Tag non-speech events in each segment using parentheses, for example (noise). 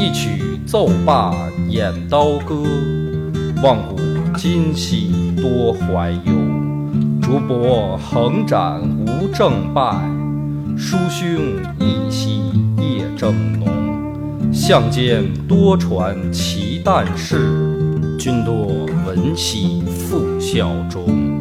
一曲奏罢演刀歌，望古今兮多怀忧。竹帛横展无正败，书兄一夕夜正浓。相间多传奇旦事，君多闻兮复效忠。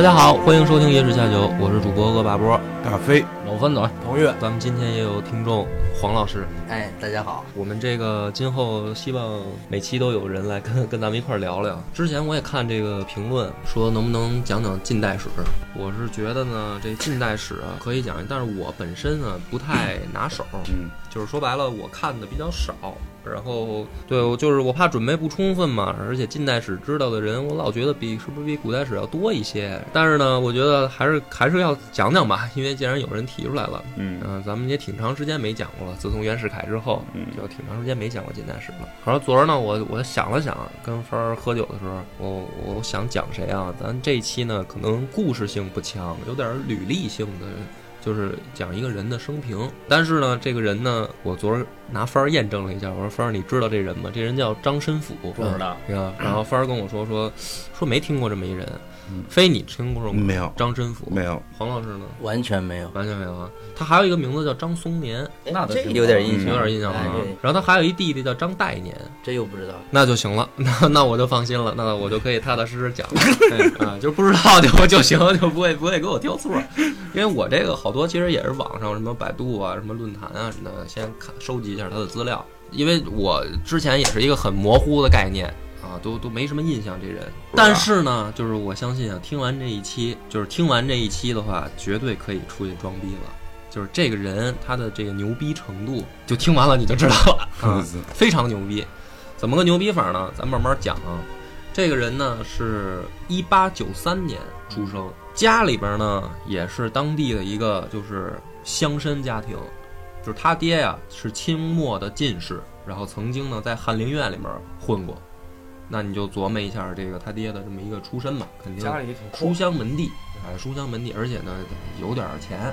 大家好，欢迎收听《野史下酒》，我是主播恶霸波，大飞，老分仔，彭越，咱们今天也有听众黄老师。哎，大家好，我们这个今后希望每期都有人来跟 (laughs) 跟咱们一块聊聊。之前我也看这个评论说能不能讲讲近代史，我是觉得呢，这近代史啊可以讲，但是我本身呢不太拿手，嗯，就是说白了我看的比较少。然后，对我就是我怕准备不充分嘛，而且近代史知道的人，我老觉得比是不是比古代史要多一些。但是呢，我觉得还是还是要讲讲吧，因为既然有人提出来了，嗯嗯、咱们也挺长时间没讲过了。自从袁世凯之后，嗯就挺长时间没讲过近代史了。然后昨儿呢，我我想了想，跟帆儿喝酒的时候，我我想讲谁啊？咱这一期呢，可能故事性不强，有点履历性的。就是讲一个人的生平，但是呢，这个人呢，我昨儿拿帆儿验证了一下，我说帆儿，你知道这人吗？这人叫张申府，不知道？然后帆儿跟我说说说没听过这么一人嗯，非你听过吗？没有。张真府没有，黄老师呢？完全没有，完全没有啊。他还有一个名字叫张松年，那倒是。这有点印嗯象，有点印象了。然后他还有一弟弟叫张代年，这又不知道。那就行了，(laughs) 那那我就放心了，那我就可以踏踏实实讲。了，(laughs) 哎啊，就不知道就就行，(laughs) 就不会不会给我挑错，因为我这个好多其实也是网上什么百度啊、什么论坛啊什么的，先看收集一下他的资料，因为我之前也是一个很模糊的概念啊，都都没什么印象这人，但是呢，就是我相信啊，听完这一期，就是听完这一期的话，绝对可以出去装逼了。就是这个人他的这个牛逼程度，就听完了你就知道了，(laughs) 啊，非常牛逼。怎么个牛逼法呢？咱慢慢讲啊。这个人呢是一八九三年出生，家里边呢也是当地的一个就是乡绅家庭，就是他爹呀是清末的进士，然后曾经呢在翰林院里面混过。那你就琢磨一下这个他爹的这么一个出身吧，肯定家里挺书香门第，哎，书香门第，而且呢有点钱，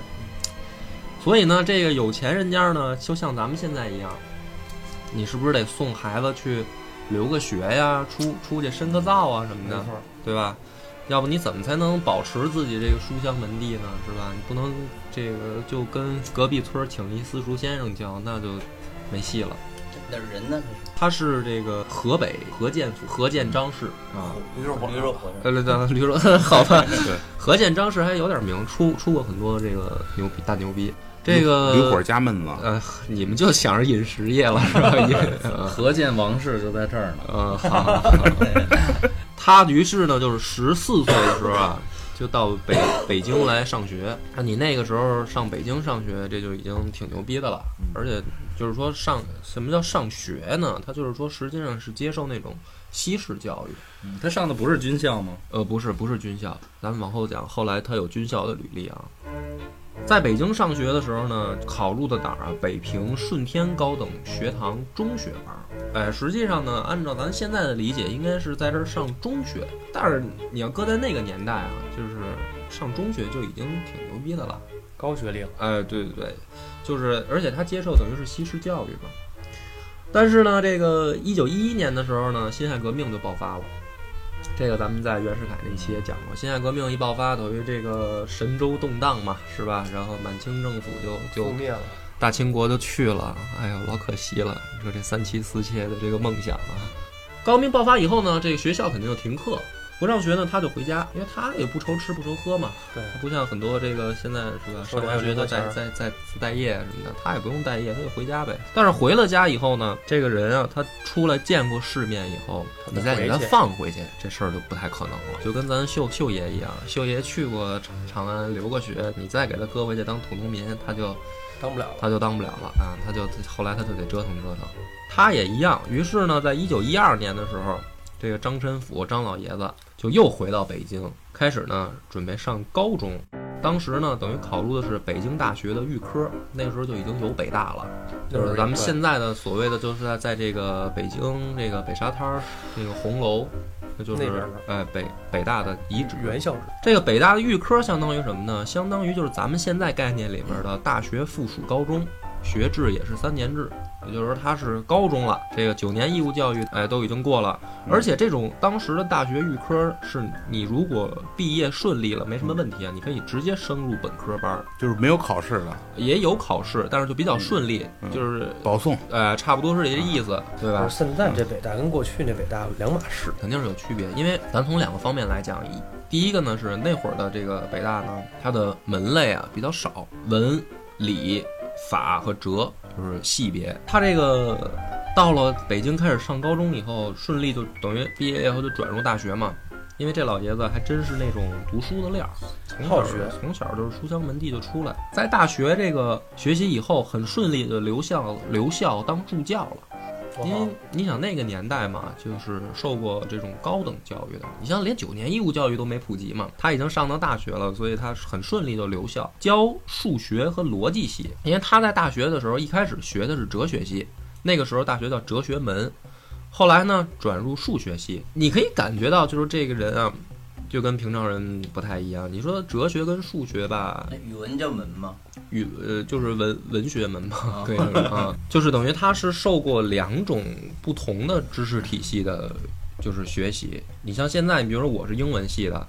所以呢，这个有钱人家呢，就像咱们现在一样，你是不是得送孩子去留个学呀，出出去深个造啊什么的，对吧？要不你怎么才能保持自己这个书香门第呢？是吧？你不能这个就跟隔壁村请一私塾先生教，那就没戏了。那人呢？他是这个河北河建府河建张氏啊，驴肉驴肉火对对对，驴肉 (laughs) 好吧？对，河建张氏还有点名，出出过很多这个牛逼大牛逼。这个驴火加闷子，呃，你们就想着饮食业了 (laughs) 是吧？饮呃 (laughs) 河建王氏就在这儿呢。呃，好。他于是呢，就是十四岁的时候啊，就到北北京来上学。那你那个时候上北京上学，这就已经挺牛逼的了。而且就是说上什么叫上学呢？他就是说实际上是接受那种西式教育。嗯他上的不是军校吗？呃，不是，不是军校，咱们往后讲。后来他有军校的履历啊。在北京上学的时候呢，考入的哪儿啊？北平顺天高等学堂中学班儿。哎，实际上呢，按照咱现在的理解，应该是在这儿上中学。但是你要搁在那个年代啊，就是上中学就已经挺牛逼的了。高学历了。哎，对对对，就是，而且他接受等于是西式教育嘛。但是呢，这个一九一一年的时候呢，辛亥革命就爆发了。这个咱们在袁世凯那一期也讲过，辛亥革命一爆发，等于这个神州动荡嘛，是吧？然后满清政府就就灭了。大清国就去了，哎呀，老可惜了。你说这三妻四妾的这个梦想啊，高明爆发以后呢，这个学校肯定就停课，不上学呢，他就回家，因为他也不愁吃不愁喝嘛。对他不像很多这个现在是吧，上完学的零花钱儿在在在待业什么的，他也不用待业，他就回家呗。但是回了家以后呢，这个人啊，他出来见过世面以后，你再给他放回去，这事儿就不太可能了。就跟咱秀秀爷一样，秀爷去过长长安留过学，你再给他搁回去当土农民，他就当不了了。他就当不了了啊，他就后来他就得折腾折腾。他也一样，于是呢，在一九一二年的时候，这个张申府张老爷子就又回到北京，开始呢准备上高中。当时呢，等于考入的是北京大学的预科，那时候就已经有北大了，就是咱们现在的所谓的就是在在这个北京这个北沙滩儿那个红楼，那就是哎北北大的遗址。原校址，这个北大的预科相当于什么呢？相当于就是咱们现在概念里面的大学附属高中，学制也是三年制，也就是说他是高中了。这个九年义务教育，哎，都已经过了。而且这种当时的大学预科是你如果毕业顺利了，没什么问题啊，你可以直接升入本科班儿，就是没有考试的，也有考试，但是就比较顺利，嗯就是保送。呃，差不多是这意思，对吧而？现在这北大跟过去那北大两码事。肯定是有区别，因为咱从两个方面来讲，一第一个呢是那会儿的这个北大呢，它的门类啊比较少，文、理、法和哲就是系别。他这个到了北京开始上高中以后，顺利就等于毕业以后就转入大学嘛。因为这老爷子还真是那种读书的料儿，从小好学从小就是书香门第就出来，在大学这个学习以后，很顺利的留校留校当助教了。因为你想那个年代嘛，就是受过这种高等教育的，你像连九年义务教育都没普及嘛，他已经上到大学了，所以他很顺利就留校教数学和逻辑系。因为他在大学的时候一开始学的是哲学系，那个时候大学叫哲学门，后来呢转入数学系。你可以感觉到就是这个人啊，就跟平常人不太一样。你说哲学跟数学吧，那语文叫文吗？语呃就是文文学门嘛啊，可以说啊，(laughs) 就是等于他是受过两种不同的知识体系的，就是学习。你像现在，你比如说我是英文系的，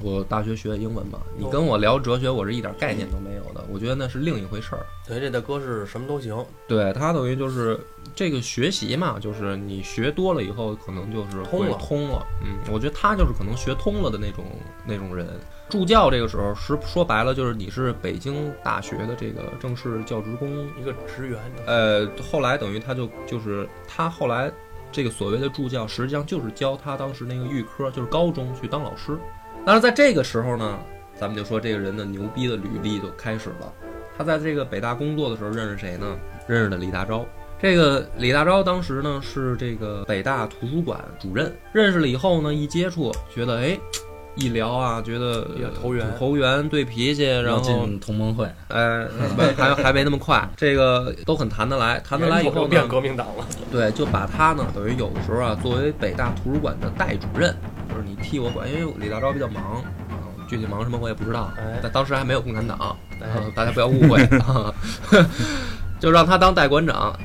我大学学英文嘛，你跟我聊哲学，我是一点概念都没有的，我觉得那是另一回事儿。等于这大哥是什么都行，对他等于就是这个学习嘛，就是你学多了以后，可能就是会通了通了。嗯，我觉得他就是可能学通了的那种那种人。助教这个时候是说白了，就是你是北京大学的这个正式教职工。一个职员。呃，后来等于他就就是他后来这个所谓的助教，实际上就是教他当时那个预科，就是高中去当老师。当然，在这个时候呢，咱们就说这个人的牛逼的履历就开始了。他在这个北大工作的时候认识谁呢？认识的李大钊。这个李大钊当时呢是这个北大图书馆主任，认识了以后呢，一接触觉得哎，一聊啊，觉得投缘投缘，对脾气，然后进同盟会，哎，不还还没那么快，这个都很谈得来，谈得来以后呢变，革命党了，对，就把他呢，等于有的时候啊，作为北大图书馆的代主任，就是你替我管，因为李大钊比较忙，啊具体忙什么我也不知道哎，但当时还没有共产党，大家不要误会 (laughs) 啊，(laughs) 就让他当代馆长。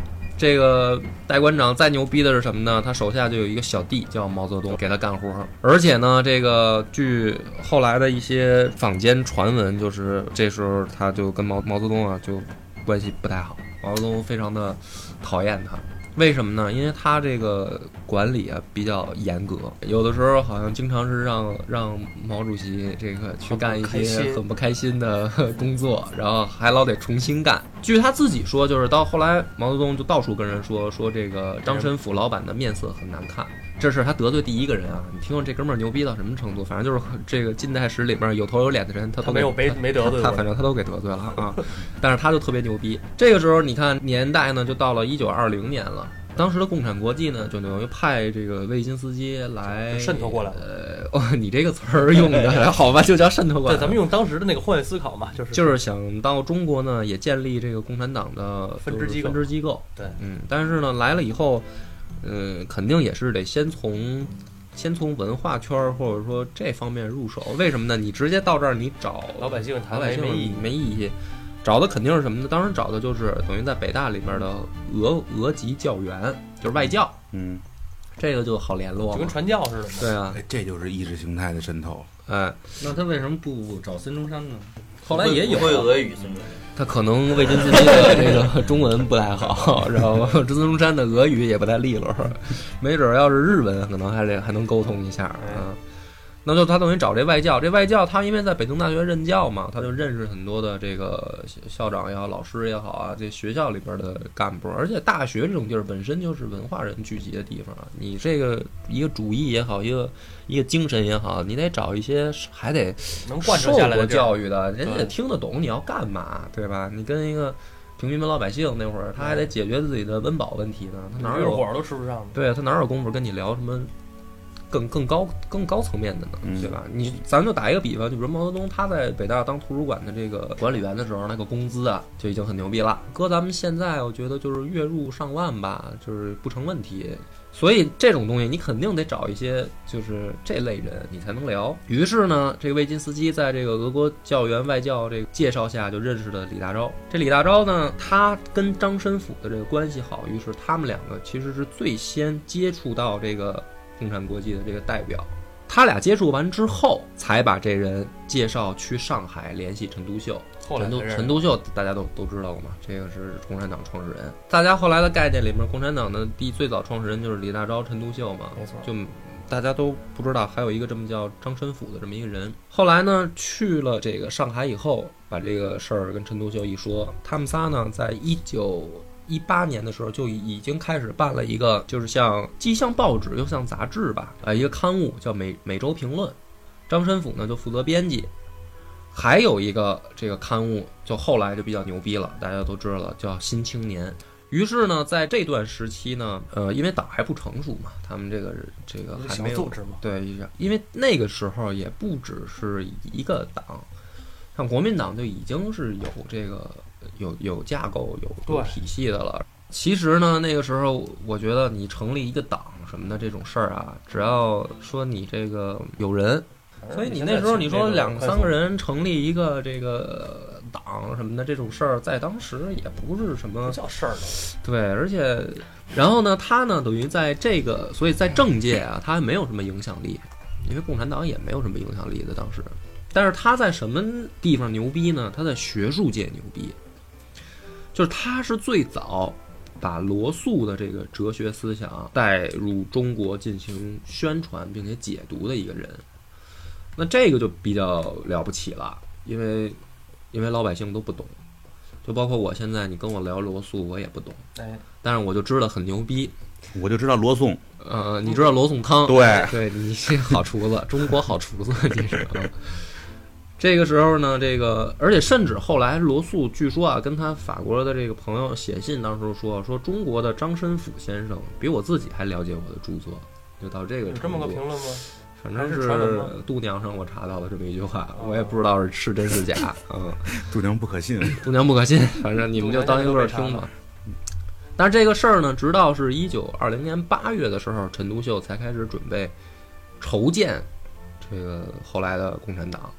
这个戴馆长再牛逼的是什么呢？他手下就有一个小弟叫毛泽东，给他干活。而且呢，这个据后来的一些坊间传闻，就是这时候他就跟毛毛泽东啊就关系不太好，毛泽东非常的讨厌他。为什么呢？因为他这个管理啊比较严格，有的时候好像经常是让让毛主席这个去干一些很不开心的工作，然后还老得重新干。据他自己说，就是到后来毛泽东就到处跟人说说这个张申府老板的面色很难看。这是他得罪第一个人啊！你听说这哥们儿牛逼到什么程度？反正就是这个近代史里边有头有脸的人，他都他没有没没得罪过他反。正他都给得罪了啊。但是他就特别牛逼。这个时候你看年代呢，就到了一九二零年了。当时的共产国际呢，就等于派这个维金斯基来渗透过来了呃，哦，(laughs) 你这个词儿用的好吧，就叫渗透过来对，。咱们用当时的那个换位思考嘛，就是就是想到中国呢，也建立这个共产党的分支机构分支机构。对嗯，但是呢，来了以后，嗯，肯定也是得先从先从文化圈儿或者说这方面入手。为什么呢？你直接到这儿，你找老百姓谈没没意义。没意义。找的肯定是什么呢？当时找的就是等于在北大里面的俄俄籍教员，就是外教，嗯，这个就好联络就跟。传教似的。对啊，哎，这就是意识形态的渗透。哎，那他为什么不找孙中山呢？后来也有会俄语，孙中山。他可能魏金斯基的这个 (laughs) 中文不太好，然后孙中山的俄语也不太利落，没准儿要是日文，可能还得还能沟通一下啊。那就他等于找这外教，这外教他因为在北京大学任教嘛，他就认识很多的这个校校长也好、老师也好啊，这学校里边的干部，而且大学这种地儿本身就是文化人聚集的地方啊，你这个一个主义也好，一个一个精神也好，你得找一些还得能贯彻下来的教育的，人家得听得懂你要干嘛，对吧？你跟一个平民老百姓那会儿，他还得解决自己的温饱问题呢，他哪有火儿都吃不上的。对他哪有功夫跟你聊什么更更高更高层面的呢？嗯对吧？你咱就打一个比方，就比如毛泽东他在北大当图书馆的这个管理员的时候，那个工资啊就已经很牛逼了。搁咱们现在，我觉得就是月入上万吧，就是不成问题。所以这种东西你肯定得找一些就是这类人，你才能聊。于是呢，这个魏金斯基在这个俄国教员外教这个介绍下，就认识了李大钊。这李大钊呢，他跟张申府的这个关系好，于是他们两个其实是最先接触到这个共产国际的这个代表。他俩接触完之后，才把这人介绍去上海联系陈独秀。陈独陈独秀大家都都知道了嘛，这个是共产党创始人。大家后来的概念里面，共产党的第最早创始人就是李大钊、陈独秀嘛，没错就大家都不知道还有一个这么叫张申府的这么一个人。后来呢，去了这个上海以后，把这个事儿跟陈独秀一说，他们仨呢，在一九一八年的时候就已经开始办了一个，就是像既像报纸又像杂志吧，呃，一个刊物叫《每每周评论》，张申府呢就负责编辑。还有一个这个刊物，就后来就比较牛逼了，大家都知道了，叫《新青年》。于是呢，在这段时期呢，呃，因为党还不成熟嘛，他们这个这个还没有组织嘛，对，因为那个时候也不只是一个党，像国民党就已经是有这个有有架构、有有体系的了。其实呢，那个时候我觉得你成立一个党什么的这种事儿啊，只要说你这个有人，所以你那时候你说两三个人成立一个这个党什么的这种事儿，在当时也不是什么不叫事儿，对，而且，然后呢，他呢等于在这个，所以在政界啊，他还没有什么影响力，因为共产党也没有什么影响力的当时。但是他在什么地方牛逼呢？他在学术界牛逼，就是他是最早把罗素的这个哲学思想带入中国进行宣传并且解读的一个人。那这个就比较了不起了，因为因为老百姓都不懂，就包括我现在你跟我聊罗素，我也不懂。哎，但是我就知道很牛逼。我就知道罗宋，呃，你知道罗宋汤？对对，你是好厨子，中国好厨子，你是。啊这个时候呢，这个而且甚至后来罗素据说啊，跟他法国的这个朋友写信，当时说说中国的张申府先生比我自己还了解我的著作，就到这个程有这么个度评论吗？反正是度娘上我查到了这么一句话，我也不知道是是真是假。(laughs) 嗯，度娘不可信。度娘不可信，反正你们就当一乐儿听吧。但是这个事儿呢，直到是一九二零年八月的时候，陈独秀才开始准备筹建这个后来的共产党。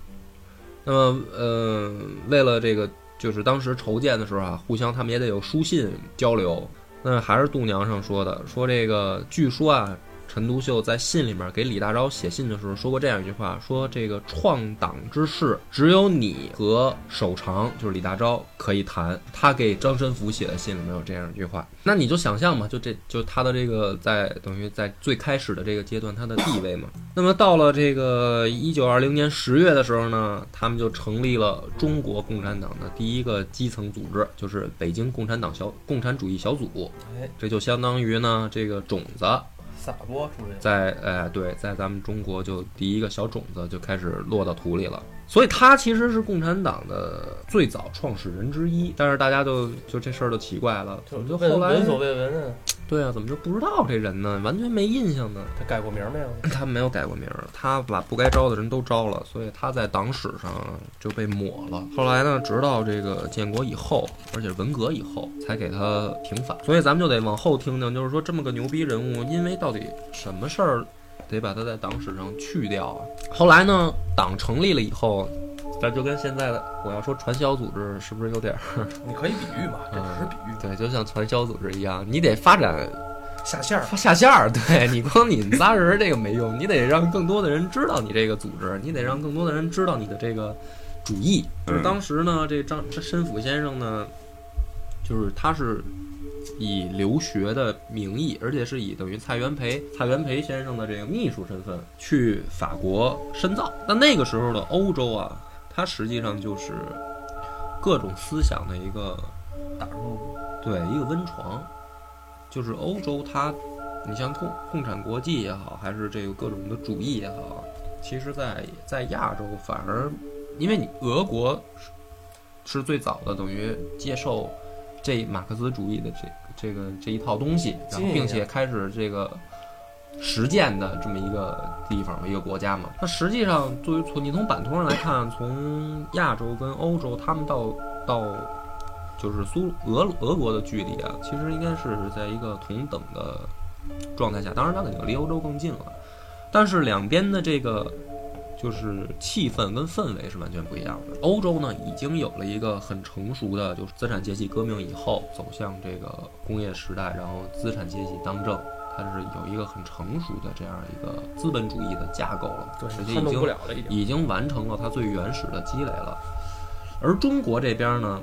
那么，呃，为了这个，就是当时筹建的时候啊，互相他们也得有书信交流。那还是度娘上说的，说这个据说啊，陈独秀在信里面给李大钊写信的时候说过这样一句话：说这个创党之事，只有你和守常，就是李大钊可以谈。他给张申府写的信里面有这样一句话，那你就想象嘛，就这就他的这个在等于在最开始的这个阶段他的地位嘛。那么到了这个一九二零年十月的时候呢，他们就成立了中国共产党的第一个基层组织，就是北京共产党小共产主义小组。哎，这就相当于呢，这个种子撒播出去，在哎对，在咱们中国就第一个小种子就开始落到土里了。所以他其实是共产党的最早创始人之一，但是大家就就这事儿就奇怪了，怎么就后来闻所未闻啊？对啊，怎么就不知道这人呢？完全没印象呢？他改过名没有？(laughs) 他没有改过名儿，他把不该招的人都招了，所以他在党史上就被抹了。后来呢，直到这个建国以后，而且文革以后，才给他平反。所以咱们就得往后听听，就是说这么个牛逼人物，因为到底什么事儿得把他在党史上去掉啊？后来呢，党成立了以后。咱就跟现在的我要说传销组织是不是有点儿你可以比喻嘛，这只是比喻，对，就像传销组织一样，你得发展下线儿。发下线儿，对你光你们仨人这个没用，你得让更多的人知道你这个组织，你得让更多的人知道你的这个主义。就是当时呢，这张这申府先生呢，就是他是以留学的名义，而且是以等于蔡元培蔡元培先生的这个秘书身份去法国深造。那那个时候的欧洲啊，它实际上就是各种思想的一个打入对一个温床，就是欧洲它，你像共共产国际也好，还是这个各种的主义也好，其实在在亚洲反而，因为你俄国是是最早的等于接受这马克思主义的这这个这一套东西，然后并且开始这个实践的这么一个地方一个国家嘛。那实际上，作为从你从版图上来看，从亚洲跟欧洲，他们到到就是苏俄俄国的距离啊，其实应该是在一个同等的状态下。当然，它肯定离欧洲更近了，但是两边的这个就是气氛跟氛围是完全不一样的。欧洲呢，已经有了一个很成熟的，就是资产阶级革命以后走向这个工业时代，然后资产阶级当政，它是有一个很成熟的这样一个资本主义的架构了，对而且已经不了了，已经。完成了它最原始的积累了。而中国这边呢，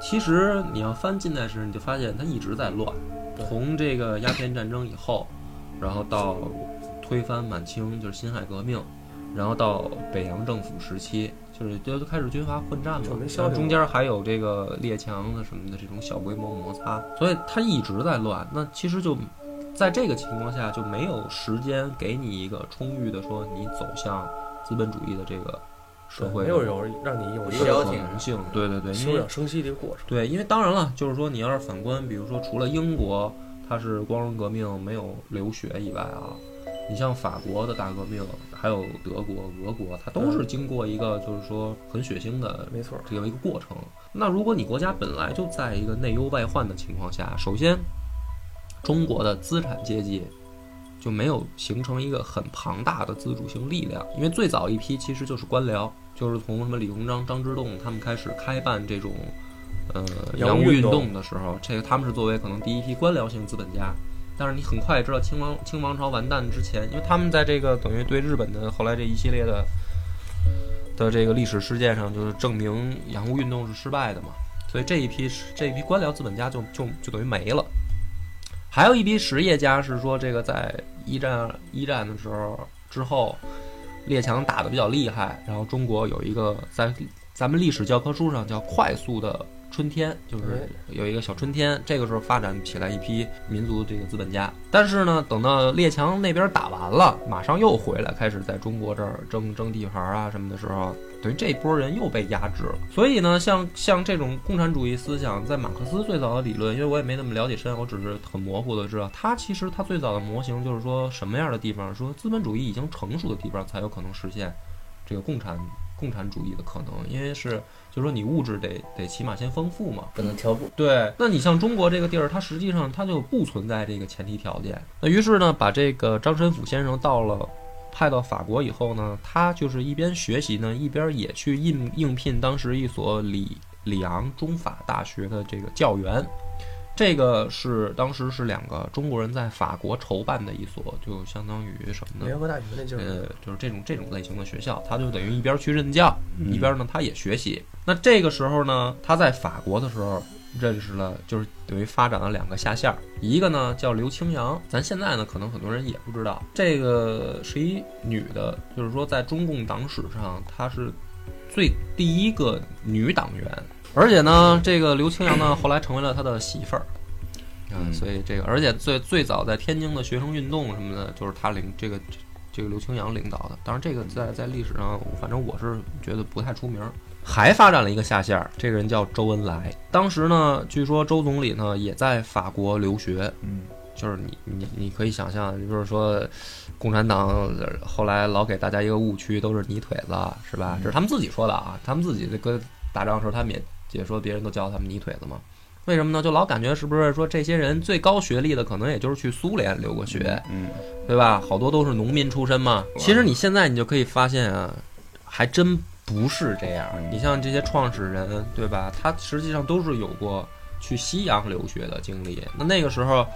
其实你要翻近代史，你就发现它一直在乱。从这个鸦片战争以后，然后到推翻满清，就是辛亥革命，然后到北洋政府时期，就是都开始军阀混战嘛就没，消停中间还有这个列强的什么的这种小规模摩擦，所以它一直在乱。那其实就在这个情况下，就没有时间给你一个充裕的说你走向资本主义的这个社会没有有让你有一个可消停个能性。对对对，因为休养生息的一个过程。对，因为当然了，就是说你要是反观，比如说除了英国它是光荣革命没有流血以外啊，你像法国的大革命，还有德国、俄国，它都是经过一个就是说很血腥的没错，这样一个过程。那如果你国家本来就在一个内忧外患的情况下，首先，中国的资产阶级就没有形成一个很庞大的自主性力量，因为最早一批其实就是官僚，就是从什么李鸿章、张之洞他们开始开办这种。呃，洋务运动动的时候，这个他们是作为可能第一批官僚性资本家，但是你很快知道清王清王朝完蛋之前，因为他们在这个等于对日本的后来这一系列的的这个历史事件上，就是证明洋务运动是失败的嘛，所以这一批这一批官僚资本家就就就等于没了。还有一批实业家是说，这个在一战一战的时候之后，列强打得比较厉害，然后中国有一个在咱们历史教科书上叫快速的春天，就是有一个小春天，这个时候发展起来一批民族这个资本家。但是呢，等到列强那边打完了，马上又回来，开始在中国这儿争争地盘啊什么的时候，等于这波人又被压制了。所以呢，像像这种共产主义思想，在马克思最早的理论，因为我也没那么了解深，我只是很模糊的知道，它其实它最早的模型就是说什么样的地方，说资本主义已经成熟的地方才有可能实现这个共产共产主义的可能，因为是就是说你物质得得起码先丰富嘛，不能挑不。对，那你像中国这个地儿，它实际上它就不存在这个前提条件。那于是呢，把这个张申府先生到了派到法国以后呢，他就是一边学习呢，一边也去应应聘当时一所里里昂中法大学的这个教员。这个是当时是两个中国人在法国筹办的一所，就相当于什么呢？联合大学那劲呃，，就是这种这种类型的学校，他就等于一边去任教，嗯一边呢他也学习。那这个时候呢，他在法国的时候认识了，就是等于发展了两个下线儿，一个呢叫刘清扬，咱现在呢可能很多人也不知道，这个是一女的，就是说在中共党史上她是最第一个女党员，而且呢，这个刘清扬呢后来成为了他的媳妇儿。嗯所以这个，而且最最早在天津的学生运动什么的，就是他领这个这个刘清扬领导的。当然，这个在在历史上，反正我是觉得不太出名儿。还发展了一个下线儿，这个人叫周恩来。当时呢，据说周总理呢也在法国留学，嗯，就是你你你可以想象，就是说，共产党呃后来老给大家一个误区，都是泥腿子，是吧？这是他们自己说的啊，他们自己这跟打仗的时候，他们也也说别人都叫他们泥腿子嘛。为什么呢？就老感觉是不是说这些人最高学历的，可能也就是去苏联留过学，嗯，对吧？好多都是农民出身嘛。其实你现在你就可以发现啊，还真不是这样。嗯你像这些创始人，对吧？他实际上都是有过去西洋留学的经历。那那个时候，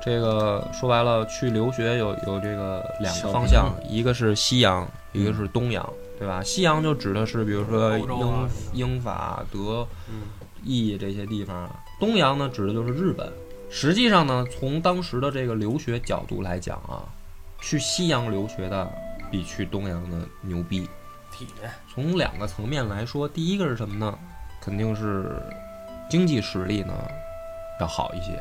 这个说白了，去留学有有这个两个方向，一个是西洋，一个是东洋，对吧？西洋就指的是比如说英英法德嗯，意这些地方，东洋呢指的就是日本。实际上呢，从当时的这个留学角度来讲啊，去西洋留学的比去东洋的牛逼。体，从两个层面来说，第一个是什么呢？肯定是经济实力呢要好一些。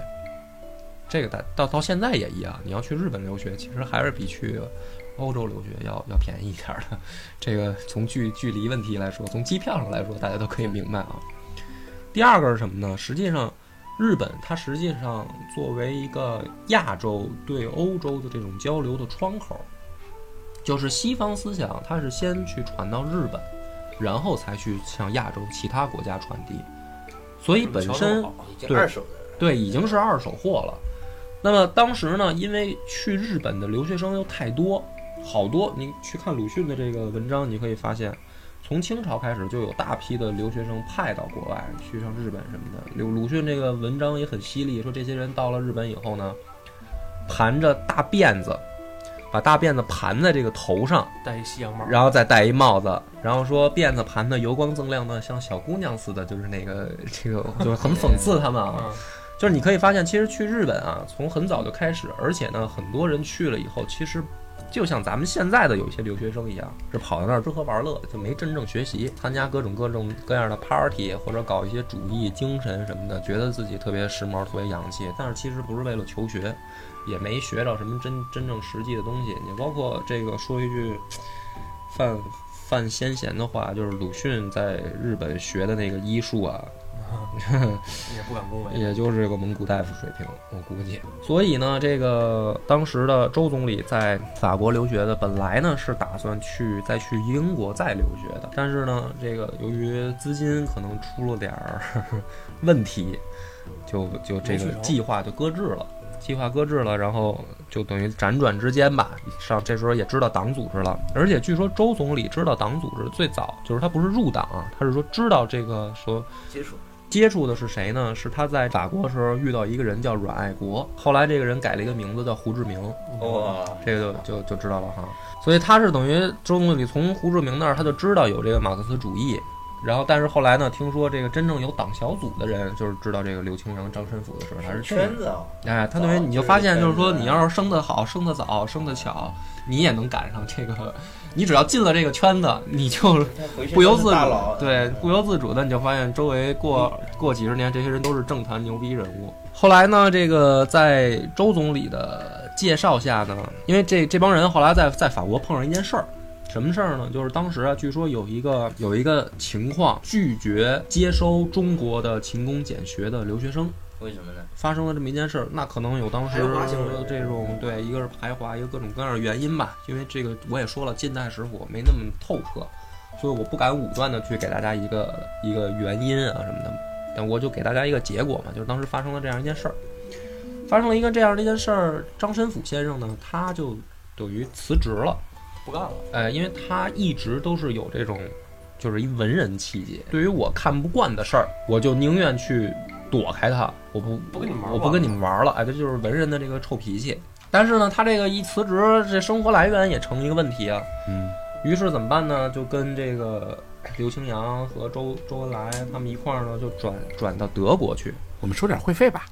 这个到到到现在也一样，你要去日本留学，其实还是比去欧洲留学要要便宜一点的。这个从距距离问题来说，从机票上来说，大家都可以明白啊。第二个是什么呢？实际上，日本它实际上作为一个亚洲对欧洲的这种交流的窗口，就是西方思想它是先去传到日本，然后才去向亚洲其他国家传递，所以本身对二手的对已经是二手货了。那么当时呢，因为去日本的留学生又太多，好多你去看鲁迅的这个文章，你可以发现，从清朝开始就有大批的留学生派到国外去上日本什么的。鲁鲁迅这个文章也很犀利，说这些人到了日本以后呢，盘着大辫子，把大辫子盘在这个头上，戴一西洋帽，然后再戴一帽子，然后说辫子盘的油光锃亮的，像小姑娘似的，就是那个这个就是很讽刺他们啊。啊，(laughs) 就是你可以发现，其实去日本啊，从很早就开始，而且呢，很多人去了以后，其实就像咱们现在的有一些留学生一样，是跑到那儿吃喝玩乐，就没真正学习，参加各种各种各样的 party，或者搞一些主义精神什么的，觉得自己特别时髦、特别洋气，但是其实不是为了求学，也没学着什么真真正实际的东西。你包括这个说一句犯犯先贤的话，就是鲁迅在日本学的那个医术啊，(laughs) 也不敢恭维。也就是个蒙古大夫水平，我估计。所以呢，这个当时的周总理在法国留学的，本来呢是打算去再去英国再留学的，但是呢，这个由于资金可能出了点儿 (laughs) 问题，就就这个计划就搁置了。计划搁置了，然后就等于辗转之间吧，上这时候也知道党组织了，而且据说周总理知道党组织最早就是他不是入党啊，他是说知道这个说接触，接触的是谁呢？是他在法国的时候遇到一个人叫阮爱国，后来这个人改了一个名字叫胡志明，哇，这个就就就知道了哈。所以他是等于周总理从胡志明那儿他就知道有这个马克思主义，然后但是后来呢，听说这个真正有党小组的人，就是知道这个刘清扬、张申府的时候，还是这样圈。子啊，哎，他等于你就发现，就是说，你要是生得好、生得早、生得巧，你也能赶上这个。你只要进了这个圈子，你就不由自主对，不由自主的你就发现周围过过几十年，这些人都是政坛牛逼人物。后来呢，这个在周总理的介绍下呢，因为这这帮人后来在在法国碰上一件事儿。什么事儿呢？就是当时啊，据说有一个有一个情况，拒绝接收中国的勤工俭学的留学生，为什么呢？发生了这么一件事儿，那可能有当时这种对，一个是排华，一个各种各样的原因吧。因为这个我也说了，近代史我没那么透彻，所以我不敢武断的去给大家一个一个原因啊什么的，但我就给大家一个结果嘛，就是当时发生了这样一件事儿，发生了一个这样的一件事儿，张申府先生呢，他就等于辞职了。不干了，呃，因为他一直都是有这种，就是一文人气节。对于我看不惯的事儿，我就宁愿去躲开他，我不不跟你们玩儿我不跟你们玩了。哎，这就是文人的这个臭脾气。但是呢，他这个一辞职，这生活来源也成一个问题啊。嗯，于是怎么办呢？就跟这个刘清扬和周周恩来他们一块儿呢，就转转到德国去。我们收点会费吧。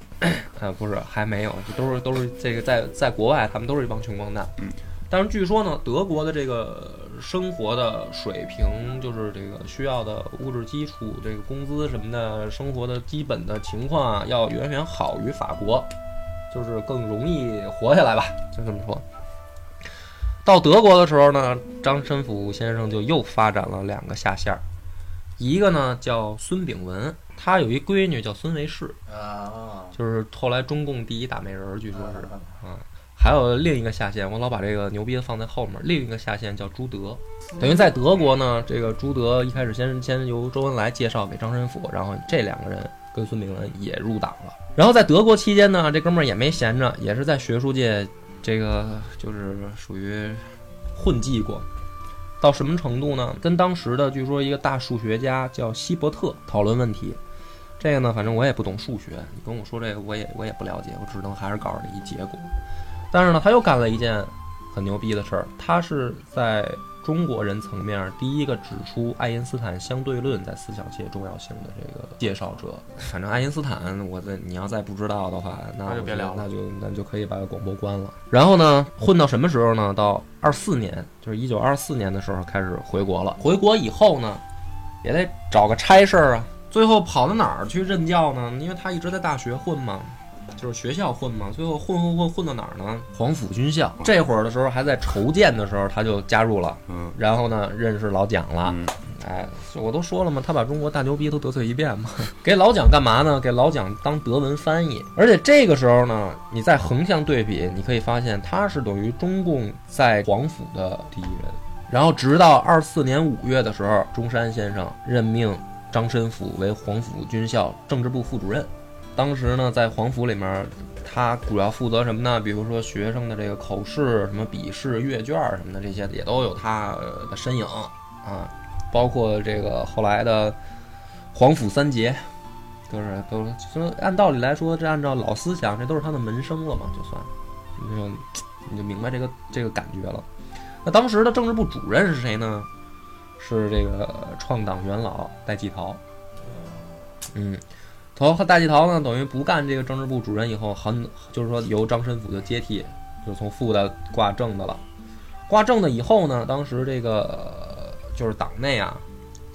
呃，不是，还没有，这都是都是这个在在国外，他们都是一帮穷光蛋。嗯，但是据说呢，德国的这个生活的水平，就是这个需要的物质基础，这个工资什么的，生活的基本的情况啊，要远远好于法国，就是更容易活下来吧，就这么说。到德国的时候呢，张申府先生就又发展了两个下线儿，一个呢叫孙炳文，他有一闺女叫孙维世，啊，就是后来中共第一大美人儿，据说是啊。还有另一个下线，我老把这个牛逼的放在后面。另一个下线叫朱德，等于在德国呢，这个朱德一开始先先由周恩来介绍给张申府，然后这两个人跟孙炳文也入党了。然后在德国期间呢，这哥们儿也没闲着，也是在学术界这个就是属于混迹过。到什么程度呢？跟当时的据说一个大数学家叫希伯特讨论问题。这个呢，反正我也不懂数学，你跟我说这个，我也我也不了解，我只能还是告诉你一结果。但是呢，他又干了一件很牛逼的事儿，他是在中国人层面第一个指出爱因斯坦相对论在思想界重要性的这个介绍者。反正爱因斯坦，我在你要再不知道的话，那那就别聊了那就那就可以把广播关了。然后呢，混到什么时候呢？到二四年，就是一九二四年的时候开始回国了。回国以后呢，也得找个差事儿啊。最后跑到哪儿去任教呢？因为他一直在大学混嘛，就是学校混嘛。最后混混混混到哪儿呢？黄埔军校。这会儿的时候还在筹建的时候，他就加入了。嗯然后呢，认识老蒋了。嗯哎，我都说了嘛，他把中国大牛逼都得罪一遍嘛。(laughs) 给老蒋干嘛呢？给老蒋当德文翻译。而且这个时候呢，你再横向对比，你可以发现他是等于中共在黄埔的第一人。然后直到二四年五月的时候，中山先生任命张申府为黄埔军校政治部副主任。当时呢，在皇府里面，他主要负责什么呢？比如说学生的这个口试、什么笔试、阅卷什么的，这些也都有他的身影啊。包括这个后来的皇府三杰，都是都说按道理来说，这按照老思想，这都是他的门生了嘛，就算，你就你就明白这个这个感觉了。那当时的政治部主任是谁呢？是这个创党元老戴季陶。嗯，陶和戴季陶呢，等于不干这个政治部主任以后，很就是说由张申府就接替，就从副的挂正的了。挂正的以后呢，当时这个就是党内啊，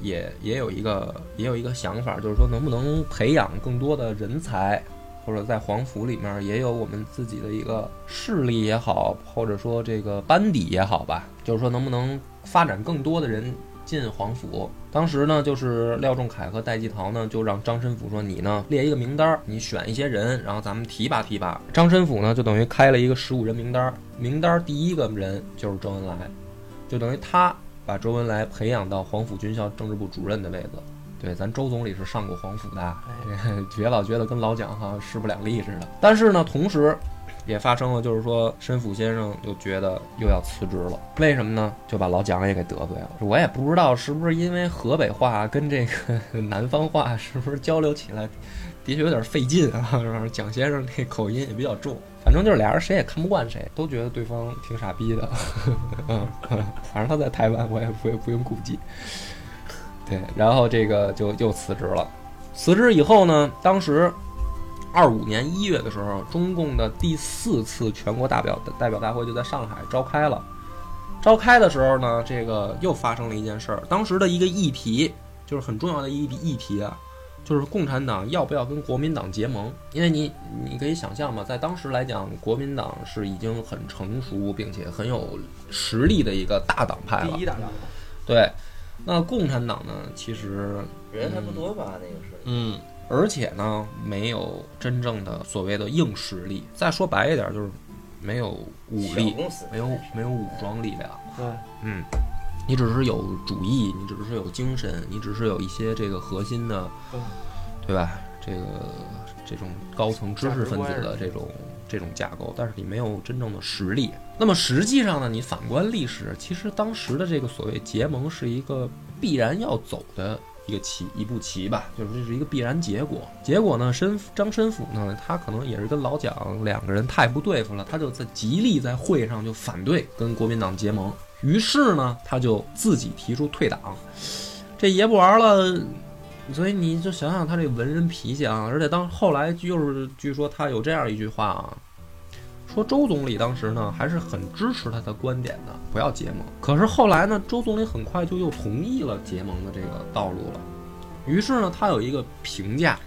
也也有一个也有一个想法，就是说能不能培养更多的人才，或者在黄埔里面也有我们自己的一个势力也好，或者说这个班底也好吧，就是说能不能发展更多的人进黄埔。当时呢，就是廖仲恺和戴季陶呢，就让张申府说：“你呢列一个名单儿，你选一些人，然后咱们提拔提拔。”张申府呢，就等于开了一个十五人名单儿，名单儿第一个人就是周恩来，就等于他把周恩来培养到黄埔军校政治部主任的位子。对，咱周总理是上过黄埔的，(laughs) 别老觉得跟老蒋哈势不两立似的。但是呢，同时也发生了，就是说申府先生就觉得又要辞职了，为什么呢？就把老蒋也给得罪了。我也不知道是不是因为河北话跟这个 (laughs) 南方话是不是交流起来的确有点费劲啊，是吧？蒋先生这口音也比较重，反正就是俩人谁也看不惯谁，都觉得对方挺傻逼的。(laughs) 嗯，反正他在台湾，我也不不用顾忌。对，然后这个就又辞职了。辞职以后呢，当时二五年一月的时候，中共的第四次全国代表代表大会就在上海召开了。召开的时候呢，这个又发生了一件事儿。当时的一个议题就是很重要的一议议题啊，就是共产党要不要跟国民党结盟？因为你你可以想象嘛，在当时来讲，国民党是已经很成熟并且很有实力的一个大党派了第。一大党，对，那共产党呢，其实人还不多吧？那个是，嗯，而且呢，没有真正的所谓的硬实力。再说白一点，就是没有武力，没有没有武装力量。对，嗯，你只是有主义，你只是有精神，你只是有一些这个核心的，对吧？这个这种高层知识分子的这种这种架构，但是你没有真正的实力。那么实际上呢，你反观历史，其实当时的这个所谓结盟是一个必然要走的一个棋一步棋吧，就是这是一个必然结果。结果呢，申张申府呢，他可能也是跟老蒋两个人太不对付了，他就在极力在会上就反对跟国民党结盟。于是呢，他就自己提出退党。这爷不玩了，所以你就想想他这文人脾气啊，而且当后来就是据说他有这样一句话啊，说周总理当时呢还是很支持他的观点的，不要结盟。可是后来呢，周总理很快就又同意了结盟的这个道路了。于是呢，他有一个评价，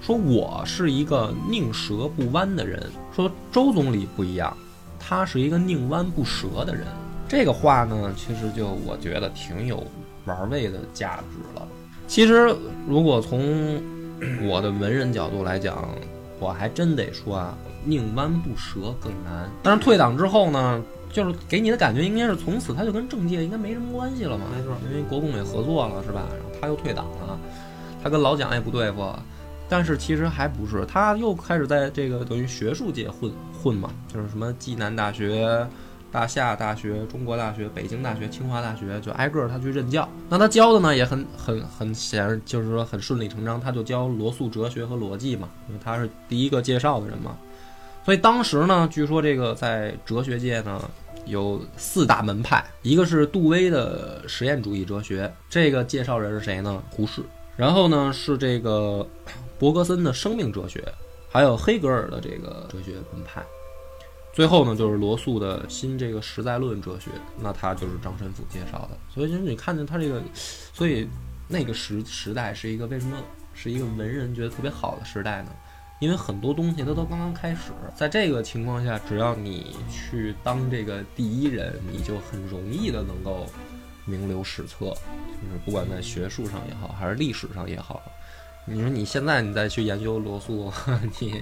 说我是一个宁折不弯的人。说周总理不一样，他是一个宁弯不折的人。这个话呢，其实就我觉得挺有玩味的价值了。其实，如果从我的文人角度来讲，我还真得说啊，宁弯不折更难。但是退党之后呢，就是给你的感觉应该是从此他就跟政界应该没什么关系了嘛，没错因为国共也合作了是吧？然后他又退党了，他跟老蒋也不对付，但是其实还不是，他又开始在这个等于学术界混混嘛，就是什么暨南大学、大夏大学、中国大学、北京大学、清华大学，就挨个儿他去任教。那他教的呢也很很很显然，就是说很顺理成章，他就教罗素哲学和逻辑嘛，因为他是第一个介绍的人嘛。所以当时呢，据说这个在哲学界呢，有四大门派，一个是杜威的实验主义哲学，这个介绍人是谁呢？胡适。然后呢是这个伯格森的生命哲学，还有黑格尔的这个哲学门派。最后呢，就是罗素的新这个实在论哲学，那他就是张申府介绍的。所以就是你看见他这个，所以那个时时代是一个为什么是一个文人觉得特别好的时代呢？因为很多东西它都刚刚开始，在这个情况下，只要你去当这个第一人，你就很容易的能够名留史册，就是不管在学术上也好，还是历史上也好。你说你现在你再去研究罗素，(laughs) 你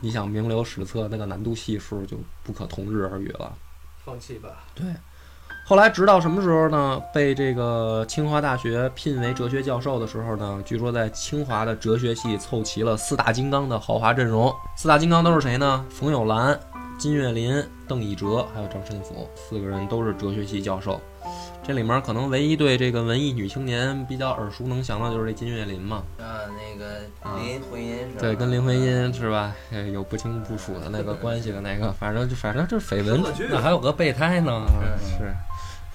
你想名留史册，那个难度系数就不可同日而语了。放弃吧。对，后来直到什么时候呢？被这个清华大学聘为哲学教授的时候呢？据说在清华的哲学系凑齐了四大金刚的豪华阵容。四大金刚都是谁呢？冯友兰、金岳霖、邓以哲，还有张申府，四个人都是哲学系教授。这里面可能唯一对这个文艺女青年比较耳熟能详的就是这金岳霖嘛。啊，那个林徽因是吧？对，跟林徽因是吧？呃有不清不楚的那个关系的那个，反正就反正这绯闻，那还有个备胎呢。是，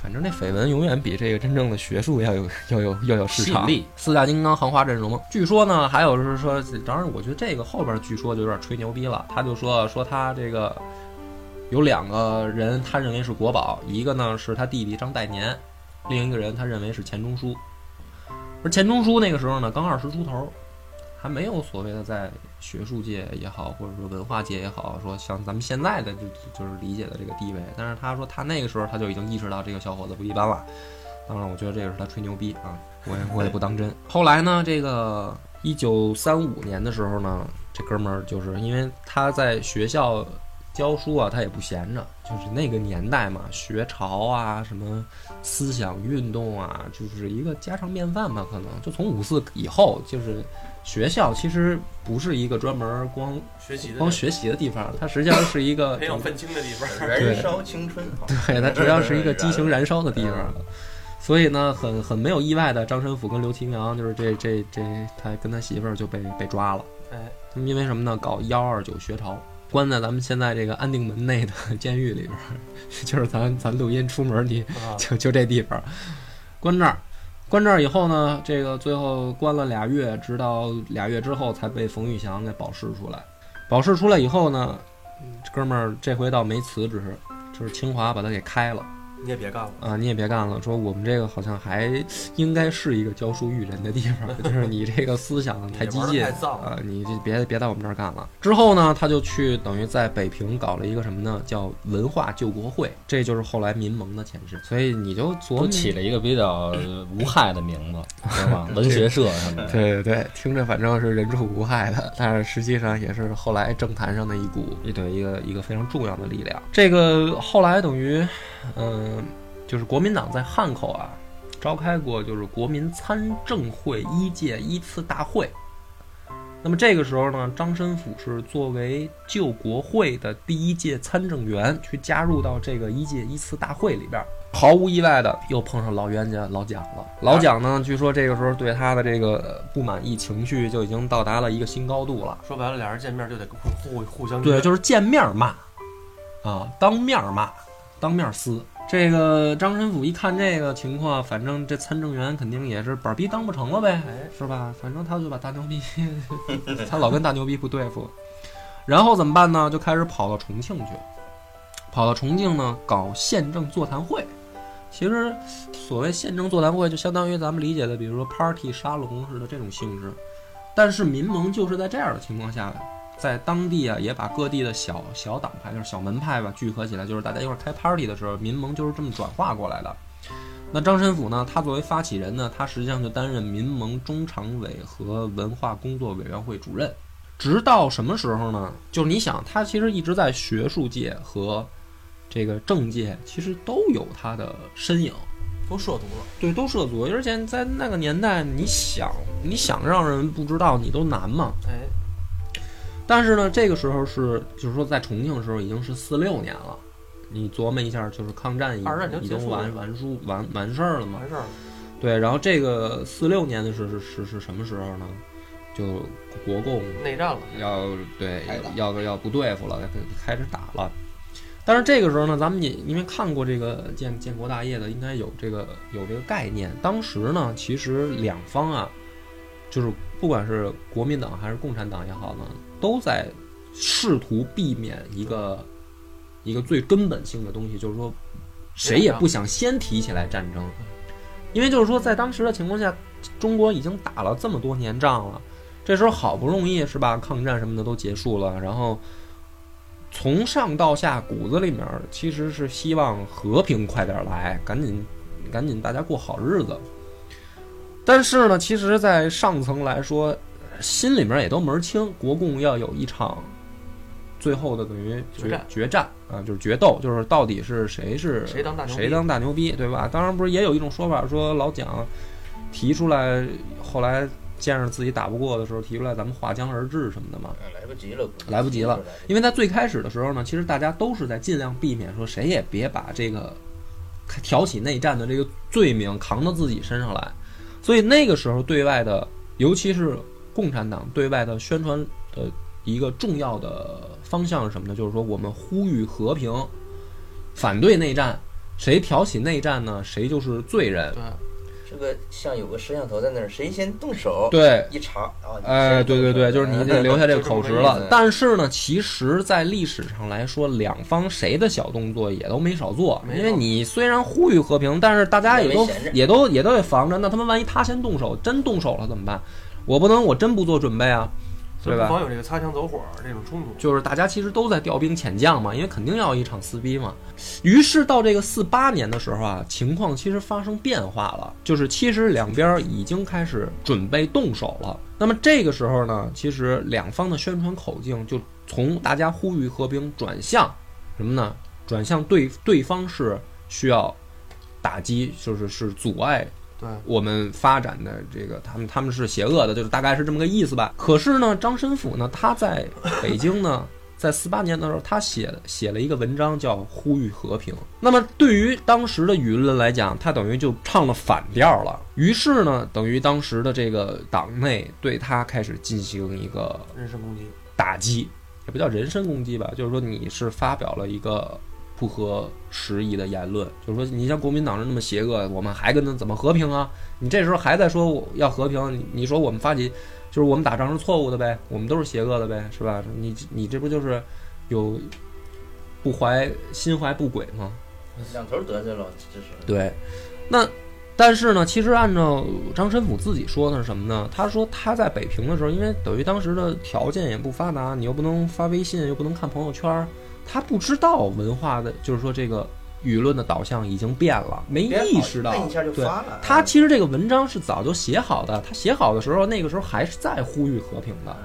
反正那绯闻永远比这个真正的学术要有 (laughs) 要有要有市场吸引力。四大金刚豪华阵容，据说呢，还有就是说，当然我觉得这个后边据说就有点吹牛逼了。他就说说他这个有两个人，他认为是国宝，一个呢是他弟弟张岱年，另一个人他认为是钱钟书。而钱钟书那个时候呢，刚二十出头，还没有所谓的在学术界也好，或者说文化界也好，说像咱们现在的就就是理解的这个地位。但是他说他那个时候他就已经意识到这个小伙子不一般了。当然，我觉得这个是他吹牛逼啊，我也我也不当真。(laughs) 后来呢，这个一九三五年的时候呢，这哥们儿就是因为他在学校教书啊，他也不闲着，就是那个年代嘛，学潮啊，什么思想运动啊，就是一个家常便饭吧。可能就从五四以后，就是学校其实不是一个专门光学习的光学习的地方，它实际上是一个培养愤青的地方。(laughs) 燃烧青春，(laughs) 对，它实际上是一个激情燃烧的地方。所以呢，很很没有意外的，张申府跟刘奇娘就是这这这，他跟他媳妇儿就被被抓了。哎，他们因为什么呢？搞幺二九学潮，关在咱们现在这个安定门内的 (laughs) 监狱里边儿，就是咱咱录音出门你啊，就就这地方，关这儿，关这儿以后呢，这个最后关了俩月，直到俩月之后才被冯玉祥给保释出来。保释出来以后呢，哥们儿这回倒没辞职，就是清华把他给开了。你也别干了。啊，你也别干了。说我们这个好像还应该是一个教书育人的地方，(laughs) 就是你这个思想太激进啊，你就别别在我们这儿干了。之后呢，他就去等于在北平搞了一个什么呢？叫文化救国会，这就是后来民盟的前身。所以你就琢磨起了一个比较无害的名字，是吧？文学社什么的。对对对，听着反正是人畜无害的，但是实际上也是后来政坛上的一股一对一个一个非常重要的力量。这个后来等于，嗯、就是国民党在汉口啊召开过就是国民参政会一届一次大会。那么这个时候呢，张申府是作为救国会的第一届参政员去加入到这个一届一次大会里边儿。毫无意外的又碰上老冤家老蒋了。老蒋呢，据说这个时候对他的这个不满意情绪就已经到达了一个新高度了。说白了，俩人见面就得互互互相对，就是见面骂，啊，当面骂，当面撕。这个张申府一看这个情况，反正这参政员肯定也是板儿逼当不成了呗，哎，是吧？反正他就把大牛逼，(laughs) 他老跟大牛逼不对付，然后怎么办呢？就开始跑到重庆去，跑到重庆呢搞宪政座谈会。其实所谓宪政座谈会，就相当于咱们理解的，比如说 party 沙龙似的这种性质。但是民盟就是在这样的情况下，在当地啊，也把各地的小小党派，就是小门派吧，聚合起来，就是大家一块儿开 party 的时候，民盟就是这么转化过来的。那张申府呢，他作为发起人呢，他实际上就担任民盟中常委和文化工作委员会主任。直到什么时候呢？就是你想，他其实一直在学术界和这个政界，其实都有他的身影。都涉足了。对，都涉足，而且在那个年代，你想你想让人不知道，你都难嘛。哎，但是呢，这个时候是就是说在重庆的时候已经是四六年了，你琢磨一下，就是抗战已已经完完书完完事儿了嘛。完事儿了。对，然后这个四六年的是是是是什么时候呢？就国共内战了。要对要要要不对付了，开始打了。但是这个时候呢，咱们也因为看过这个建建国大业的，应该有这个有这个概念。当时呢，其实两方啊，就是不管是国民党还是共产党也好呢，都在试图避免一个一个最根本性的东西，就是说谁也不想先提起来战争，因为就是说在当时的情况下，中国已经打了这么多年仗了，这时候好不容易是吧，抗战什么的都结束了，然后。从上到下，骨子里面其实是希望和平快点来，赶紧，赶紧大家过好日子。但是呢，其实，在上层来说，心里面也都门儿清，国共要有一场最后的等于决战决战啊，就是决斗，就是到底是谁是谁当大牛逼谁当大牛逼，对吧？当然不是也有一种说法说老蒋提出来，后来见着自己打不过的时候提出来，咱们划江而治什么的嘛。哎来不及了，来不及了，因为在最开始的时候呢，其实大家都是在尽量避免说谁也别把这个挑起内战的这个罪名扛到自己身上来，所以那个时候对外的，尤其是共产党对外的宣传的一个重要的方向是什么呢？就是说我们呼吁和平，反对内战，谁挑起内战呢，谁就是罪人。对，这个像有个摄像头在那儿，谁先动手，对，一查啊，哎，先动手对对对，就是你得留下这个口实了。但是呢，其实，在历史上来说，两方谁的小动作也都没少做。因为你虽然呼吁和平，但是大家也都也都也都得防着。那他们万一他先动手，真动手了怎么办？我不能我真不做准备啊，对吧所以不？妨有这个擦枪走火这种冲突。就是大家其实都在调兵遣将嘛，因为肯定要一场撕逼嘛。于是到这个四八年的时候啊，情况其实发生变化了，就是其实两边已经开始准备动手了。那么这个时候呢，其实两方的宣传口径就从大家呼吁和平转向什么呢？转向对对方是需要打击，就是是阻碍对，我们发展的这个，他们他们是邪恶的，就是大概是这么个意思吧。可是呢，张申府呢，他在北京呢，在四八年的时候，他写写了一个文章叫《呼吁和平》。那么对于当时的舆论来讲，他等于就唱了反调了。于是呢，等于当时的这个党内对他开始进行一个人身攻击。打击，也不叫人身攻击吧，就是说你是发表了一个不合时宜的言论，就是说你像国民党人那么邪恶，我们还跟他怎么和平啊？你这时候还在说我要和平，你你说我们发起就是我们打仗是错误的呗，我们都是邪恶的呗，是吧？你你这不就是有不怀心怀不轨吗？两头得罪了，这是对，那但是呢，其实按照张申府自己说的是什么呢？他说他在北平的时候，因为等于当时的条件也不发达，你又不能发微信，又不能看朋友圈，他不知道文化的，就是说这个舆论的导向已经变了，没意识到一下就对发了。他其实这个文章是早就写好的，他写好的时候，那个时候还是在呼吁和平的。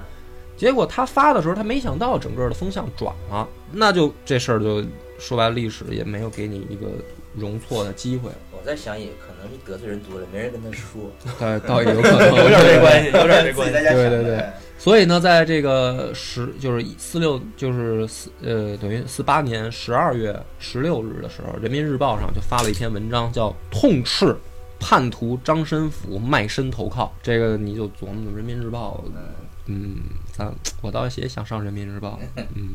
结果他发的时候，他没想到整个的风向转了，那就这事儿就说白了，历史也没有给你一个容错的机会。我在想，也可能是得罪人多了，没人跟他说，倒倒也有可能 (laughs) 有点这关系，有点这关系。对对对所以呢，在这个十就是四六就是四呃等于四八年十二月十六日的时候，《人民日报》上就发了一篇文章，叫“痛斥叛徒张申府卖身投靠”。这个你就琢磨，《人民日报》嗯，咱我倒也想上《人民日报》(laughs) 嗯。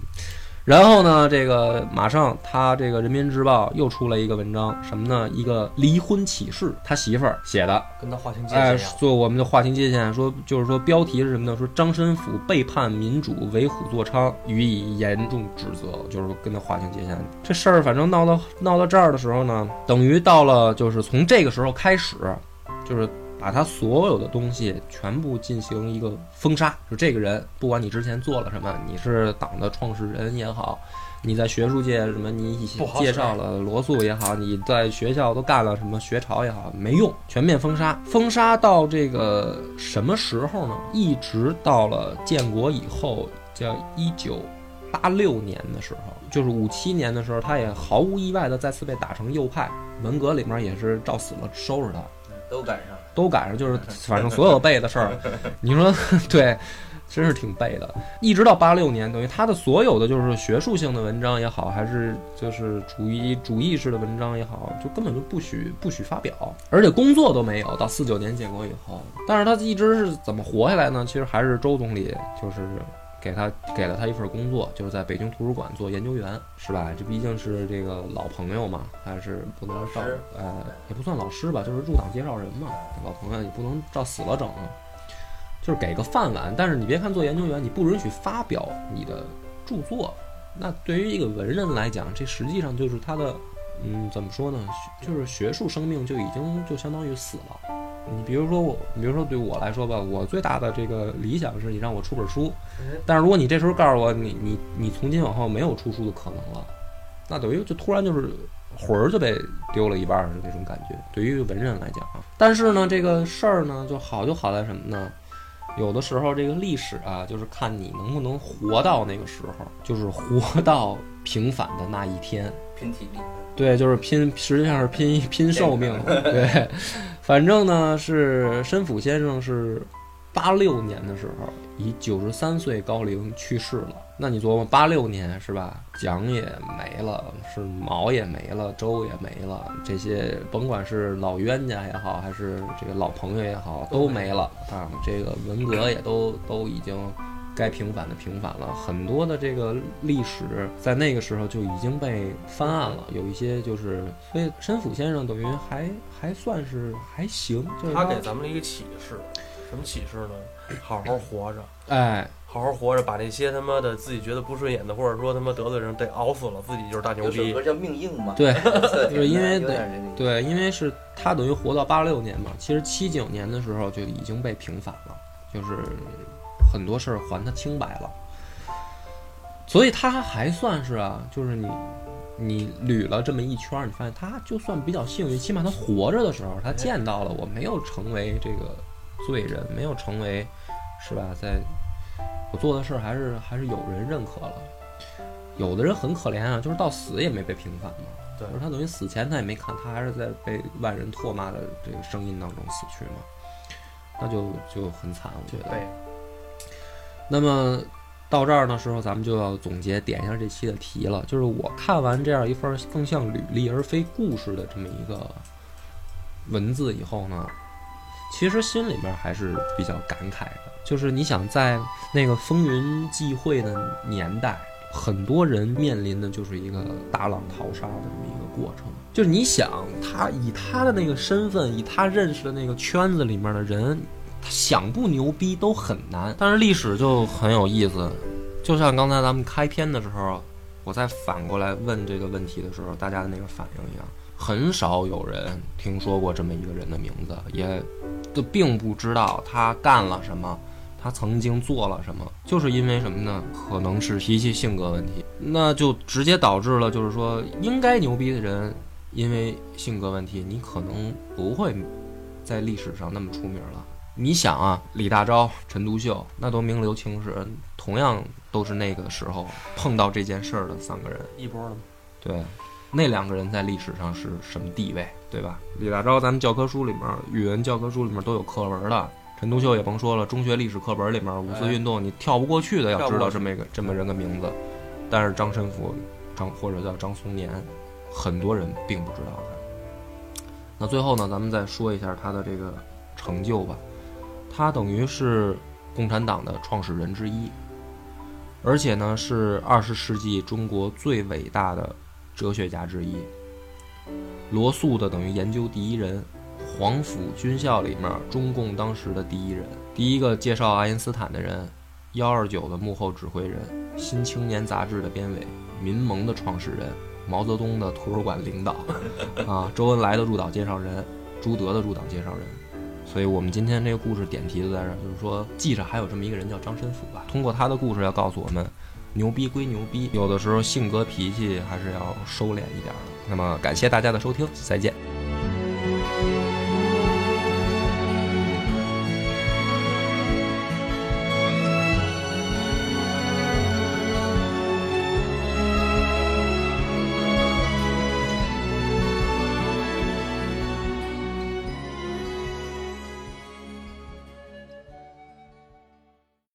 然后呢，这个马上他这个《人民日报》又出了一个文章，什么呢？一个离婚启事，他媳妇儿写的，跟他划清界哎，限哎。做我们的划清界限，说就是说标题是什么呢？说张申府背叛民主，为虎作伥，予以严重指责，就是跟他划清界限。这事儿反正闹到闹到这儿的时候呢，等于到了就是从这个时候开始，就是把他所有的东西全部进行一个封杀。就这个人，不管你之前做了什么，你是党的创始人也好。你在学术界什么？你以不好使介绍了罗素也好，你在学校都干了什么学潮也好，没用，全面封杀。封杀到这个什么时候呢？一直到了建国以后，叫一九八六年的时候，就是五七年的时候，他也毫无意外的再次被打成右派，文革里面也是照死了收拾他。都赶上了。都赶上，就是 (laughs) 反正所有背的事儿，(laughs) 你说 (laughs) 对，真是挺背的。一直到八六年，等于他的所有的就是学术性的文章也好，还是就是主义主义式的文章也好，就根本就不许不许发表，而且工作都没有。到四九年建国以后，但是他一直是怎么活下来呢？其实还是周总理就是给他给了他一份工作，就是在北京图书馆做研究员，是吧？这毕竟是这个老朋友嘛，还是不能照呃，也不算老师吧，就是入党介绍人嘛，老朋友也不能照死了整，就是给个饭碗。但是你别看做研究员，你不允许发表你的著作，那对于一个文人来讲，这实际上就是他的，嗯，怎么说呢？就是学术生命就已经就相当于死了。你比如说我，比如说对我来说吧，我最大的这个理想是你让我出本书，但是如果你这时候告诉我你你你从今往后没有出书的可能了，那等于就突然就是魂儿就被丢了一半儿的那种感觉。对于文人来讲啊，但是呢，这个事儿呢就好就好在什么呢？有的时候这个历史啊，就是看你能不能活到那个时候，就是活到平反的那一天。拼体力，对，就是拼，实际上是拼拼寿命。对，反正呢是申府先生是八六年的时候以九十三岁高龄去世了。那你琢磨，八六年是吧？蒋也没了，是毛也没了，周也没了，这些甭管是老冤家也好，还是这个老朋友也好，都没了啊。这个文革也都都已经。该平反的平反了，很多的这个历史在那个时候就已经被翻案了，有一些就是，所以申府先生等于还还算是还行，就是他给咱们了一个启示，什么启示呢？好好活着，(clears throat) 哎，好好活着，把那些他妈的自己觉得不顺眼的，或者说他妈得罪人得熬死了，自己就是大牛逼有首歌。叫《命硬》(laughs) (laughs) 嘛，对就是因为。对，因为是他等于活到八六年嘛，其实七九年的时候就已经被平反了，就是很多事儿还他清白了，所以他还算是啊，就是你你捋了这么一圈儿，你发现他就算比较幸运，起码他活着的时候，他见到了我没有成为这个罪人，没有成为是吧，在我做的事儿还是还是有人认可了。有的人很可怜啊，就是到死也没被平反嘛。对就是他等于死前他也没看，他还是在被万人唾骂的这个声音当中死去嘛，那就就很惨，我觉得。对，那么到这儿的时候，咱们就要总结点一下这期的题了。就是我看完这样一份更像履历而非故事的这么一个文字以后呢，其实心里面还是比较感慨的。就是你想在那个风云际会的年代，很多人面临的就是一个大浪淘沙的这么一个过程。就是你想他以他的那个身份，以他认识的那个圈子里面的人，他想不牛逼都很难。但是历史就很有意思，就像刚才咱们开篇的时候，我再反过来问这个问题的时候，大家的那个反应一样，很少有人听说过这么一个人的名字，也都并不知道他干了什么。他曾经做了什么？就是因为什么呢？可能是脾气性格问题，那就直接导致了，就是说，应该牛逼的人，因为性格问题，你可能不会在历史上那么出名了。你想啊，李大钊、陈独秀，那都名留青史，同样都是那个时候碰到这件事儿的三个人。一波的嘛，对，那两个人在历史上是什么地位，对吧？李大钊，咱们教科书里面，语文教科书里面都有课文的。陈独秀也甭说了，中学历史课本里面五四运动你跳不过去的，要知道这么一个这么人的名字。但是张申府，张或者叫张松年，很多人并不知道他。那最后呢，咱们再说一下他的这个成就吧。他等于是共产党的创始人之一，而且呢是二十世纪中国最伟大的哲学家之一。罗素的等于研究第一人，黄埔军校里面中共当时的第一人，第一个介绍爱因斯坦的人，幺二九的幕后指挥人，新青年杂志的编委，民盟的创始人，毛泽东的图书馆领导，(laughs) 啊，周恩来的入党介绍人，朱德的入党介绍人。所以我们今天这个故事点题就在这儿，就是说记着还有这么一个人叫张申府吧。通过他的故事要告诉我们，牛逼归牛逼，有的时候性格脾气还是要收敛一点的。那么感谢大家的收听，再见。